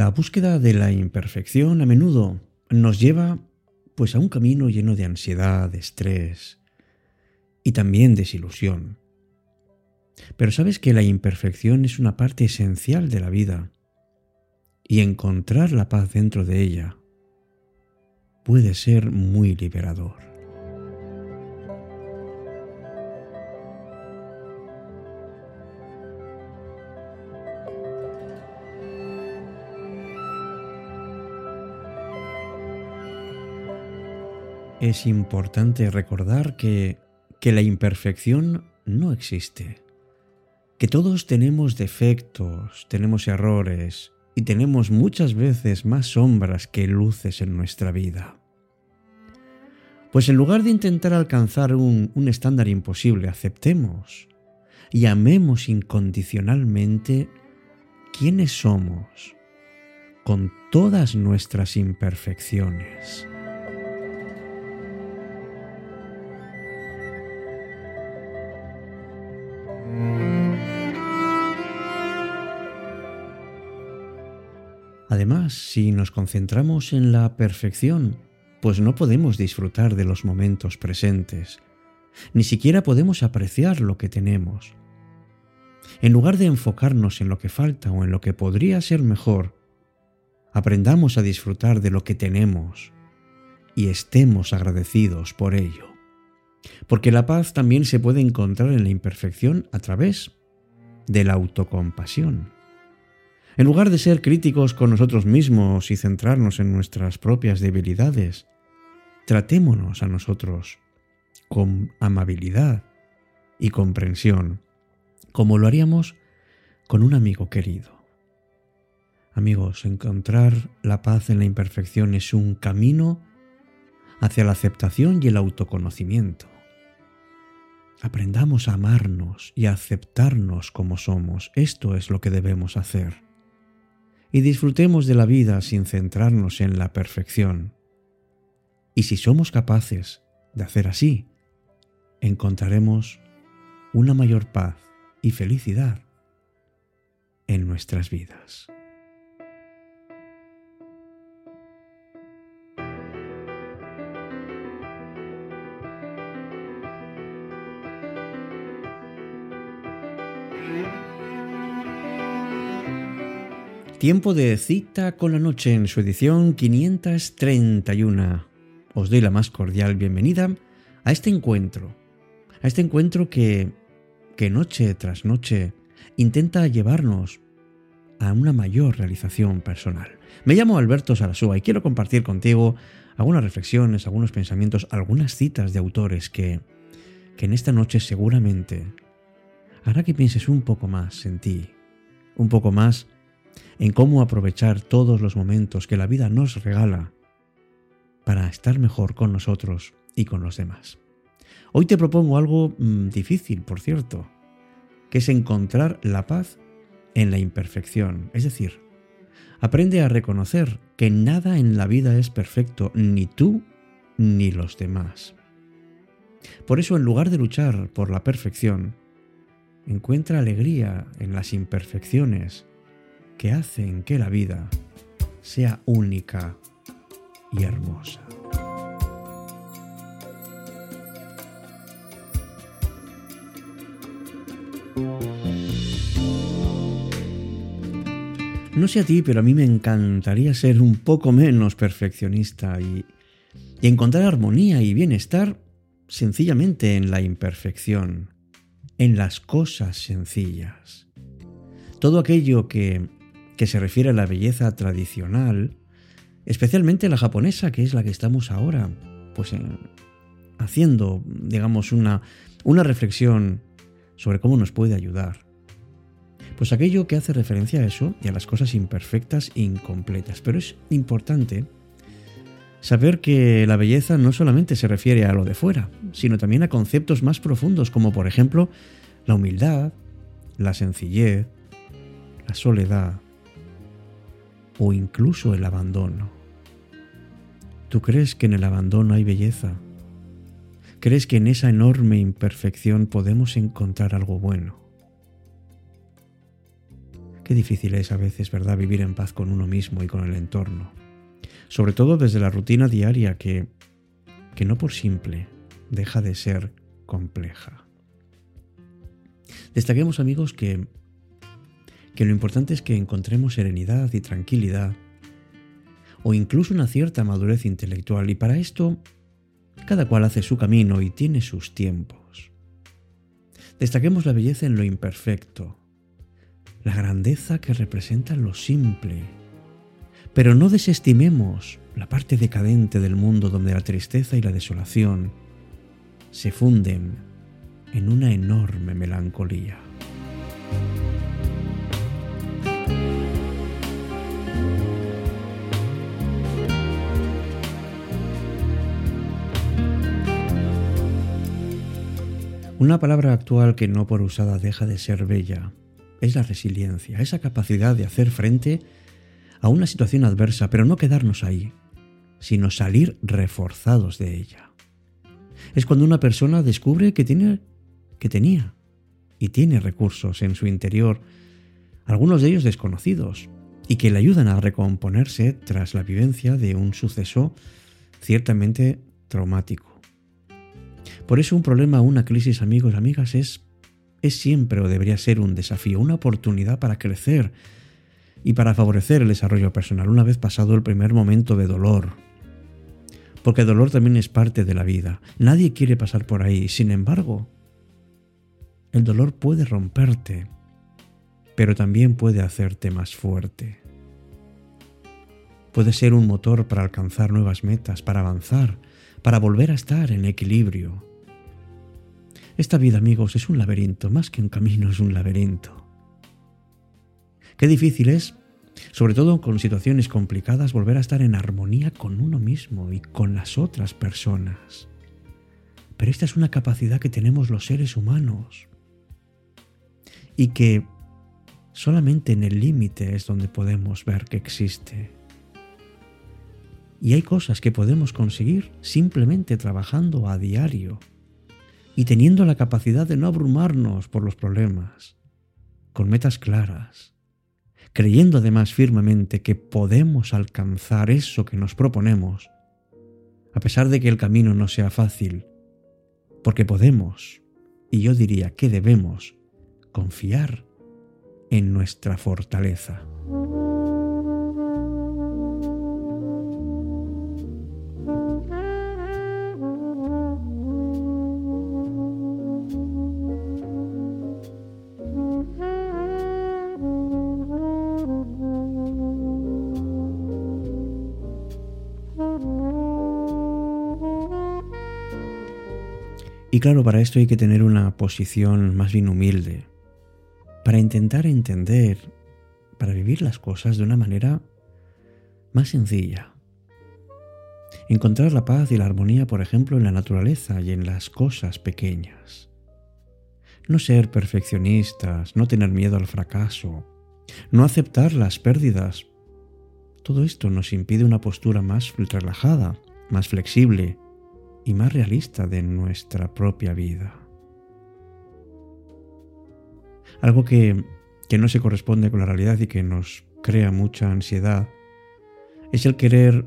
La búsqueda de la imperfección a menudo nos lleva pues a un camino lleno de ansiedad, de estrés y también desilusión. Pero sabes que la imperfección es una parte esencial de la vida y encontrar la paz dentro de ella puede ser muy liberador. Es importante recordar que, que la imperfección no existe, que todos tenemos defectos, tenemos errores y tenemos muchas veces más sombras que luces en nuestra vida. Pues en lugar de intentar alcanzar un, un estándar imposible, aceptemos y amemos incondicionalmente quiénes somos, con todas nuestras imperfecciones. Además, si nos concentramos en la perfección, pues no podemos disfrutar de los momentos presentes, ni siquiera podemos apreciar lo que tenemos. En lugar de enfocarnos en lo que falta o en lo que podría ser mejor, aprendamos a disfrutar de lo que tenemos y estemos agradecidos por ello. Porque la paz también se puede encontrar en la imperfección a través de la autocompasión. En lugar de ser críticos con nosotros mismos y centrarnos en nuestras propias debilidades, tratémonos a nosotros con amabilidad y comprensión, como lo haríamos con un amigo querido. Amigos, encontrar la paz en la imperfección es un camino hacia la aceptación y el autoconocimiento. Aprendamos a amarnos y a aceptarnos como somos. Esto es lo que debemos hacer y disfrutemos de la vida sin centrarnos en la perfección. Y si somos capaces de hacer así, encontraremos una mayor paz y felicidad en nuestras vidas. Tiempo de cita con la noche en su edición 531. Os doy la más cordial bienvenida a este encuentro, a este encuentro que, que noche tras noche intenta llevarnos a una mayor realización personal. Me llamo Alberto Sarasúa y quiero compartir contigo algunas reflexiones, algunos pensamientos, algunas citas de autores que, que en esta noche seguramente hará que pienses un poco más en ti, un poco más en cómo aprovechar todos los momentos que la vida nos regala para estar mejor con nosotros y con los demás. Hoy te propongo algo mm, difícil, por cierto, que es encontrar la paz en la imperfección, es decir, aprende a reconocer que nada en la vida es perfecto, ni tú ni los demás. Por eso, en lugar de luchar por la perfección, encuentra alegría en las imperfecciones que hacen que la vida sea única y hermosa. No sé a ti, pero a mí me encantaría ser un poco menos perfeccionista y, y, encontrar armonía y bienestar sencillamente en la imperfección, en las cosas sencillas. Todo aquello que que se refiere a la belleza tradicional, especialmente la japonesa, que es la que estamos ahora, pues haciendo, digamos, una, una reflexión sobre cómo nos puede ayudar. Pues aquello que hace referencia a eso y a las cosas imperfectas e incompletas. Pero es importante saber que la belleza no solamente se refiere a lo de fuera, sino también a conceptos más profundos como por ejemplo la humildad, la sencillez, la soledad, o incluso el abandono. ¿Tú crees que en el abandono hay belleza? ¿Crees que en esa enorme imperfección podemos encontrar algo bueno? Qué difícil es a veces, ¿verdad?, vivir en paz con uno mismo y con el entorno. Sobre todo desde la rutina diaria que, que no por simple deja de ser compleja. Destaquemos amigos que, que lo importante es que encontremos serenidad y tranquilidad o incluso una cierta madurez intelectual y para esto cada cual hace su camino y tiene sus tiempos. Destaquemos la belleza en lo imperfecto, la grandeza que representa lo simple, pero no desestimemos la parte decadente del mundo donde la tristeza y la desolación se funden en una enorme melancolía. Una palabra actual que no por usada deja de ser bella es la resiliencia, esa capacidad de hacer frente a una situación adversa, pero no quedarnos ahí, sino salir reforzados de ella. Es cuando una persona descubre que tiene que tenía y tiene recursos en su interior, algunos de ellos desconocidos, y que le ayudan a recomponerse tras la vivencia de un suceso ciertamente traumático. Por eso un problema, una crisis, amigos, amigas, es, es siempre o debería ser un desafío, una oportunidad para crecer y para favorecer el desarrollo personal una vez pasado el primer momento de dolor. Porque el dolor también es parte de la vida. Nadie quiere pasar por ahí. Sin embargo, el dolor puede romperte, pero también puede hacerte más fuerte. Puede ser un motor para alcanzar nuevas metas, para avanzar, para volver a estar en equilibrio. Esta vida, amigos, es un laberinto, más que un camino, es un laberinto. Qué difícil es, sobre todo con situaciones complicadas, volver a estar en armonía con uno mismo y con las otras personas. Pero esta es una capacidad que tenemos los seres humanos y que solamente en el límite es donde podemos ver que existe. Y hay cosas que podemos conseguir simplemente trabajando a diario y teniendo la capacidad de no abrumarnos por los problemas, con metas claras, creyendo además firmemente que podemos alcanzar eso que nos proponemos, a pesar de que el camino no sea fácil, porque podemos, y yo diría que debemos, confiar en nuestra fortaleza. Y claro, para esto hay que tener una posición más bien humilde, para intentar entender, para vivir las cosas de una manera más sencilla. Encontrar la paz y la armonía, por ejemplo, en la naturaleza y en las cosas pequeñas. No ser perfeccionistas, no tener miedo al fracaso, no aceptar las pérdidas. Todo esto nos impide una postura más relajada, más flexible, y más realista de nuestra propia vida. Algo que, que no se corresponde con la realidad y que nos crea mucha ansiedad es el querer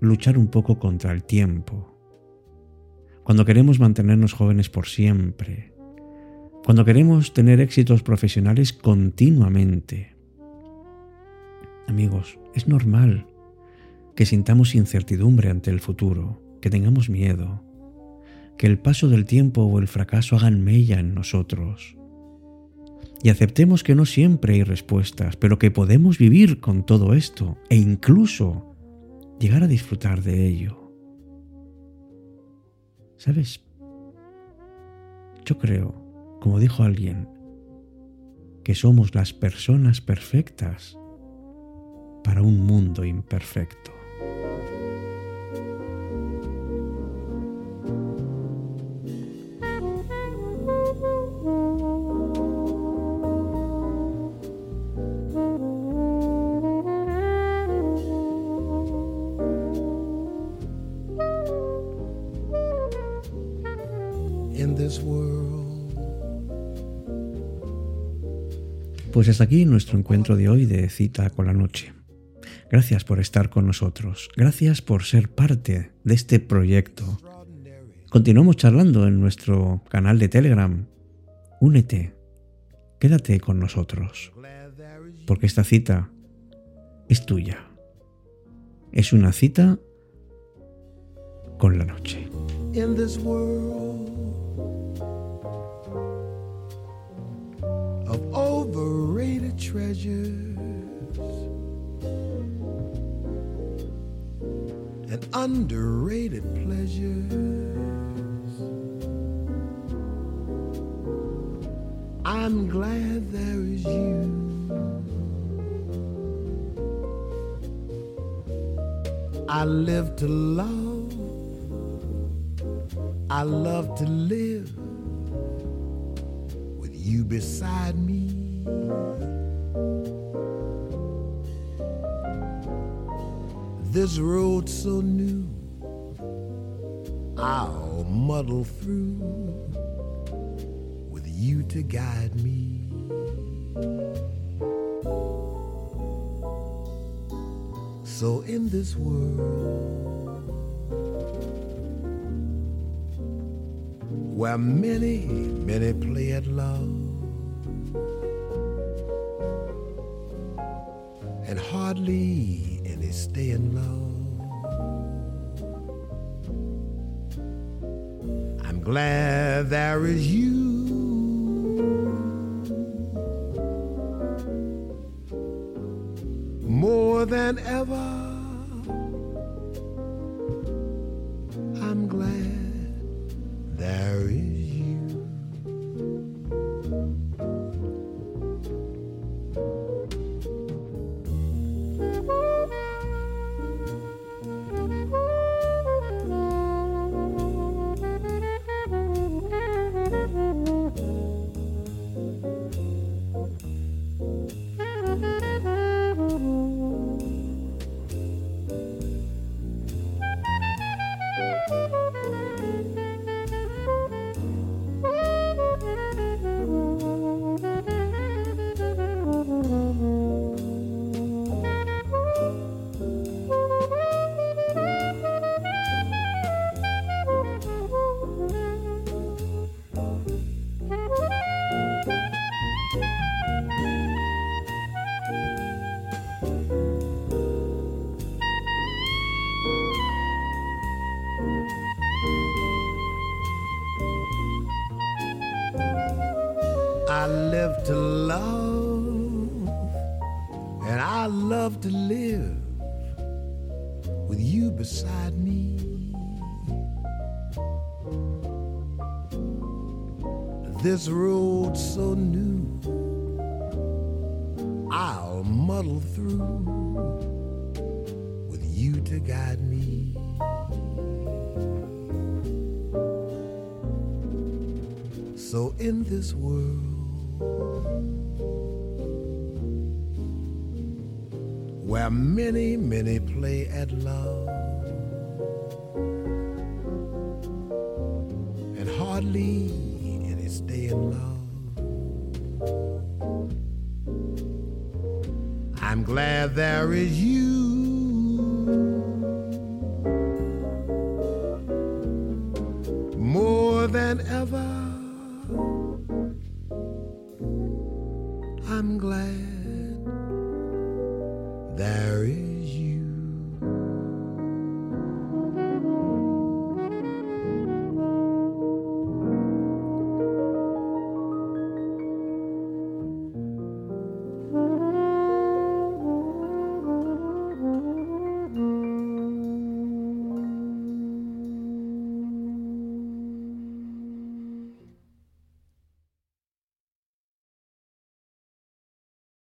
luchar un poco contra el tiempo. Cuando queremos mantenernos jóvenes por siempre, cuando queremos tener éxitos profesionales continuamente. Amigos, es normal que sintamos incertidumbre ante el futuro que tengamos miedo, que el paso del tiempo o el fracaso hagan mella en nosotros. Y aceptemos que no siempre hay respuestas, pero que podemos vivir con todo esto e incluso llegar a disfrutar de ello. ¿Sabes? Yo creo, como dijo alguien, que somos las personas perfectas para un mundo imperfecto. Pues hasta aquí nuestro encuentro de hoy de Cita con la Noche. Gracias por estar con nosotros, gracias por ser parte de este proyecto. Continuamos charlando en nuestro canal de Telegram. Únete, quédate con nosotros, porque esta cita es tuya. Es una cita con la noche. Of overrated treasures and underrated pleasures. I'm glad there is you. I live to love, I love to live you beside me. This road so new, I'll muddle through with you to guide me. So in this world, where many, many play at love. And hardly any stay in love. I'm glad there is you. More than ever. This road so new, I'll muddle through with you to guide me. So in this world where many, many play at love and hardly stay in love. I'm glad there is you. More than ever, I'm glad there is.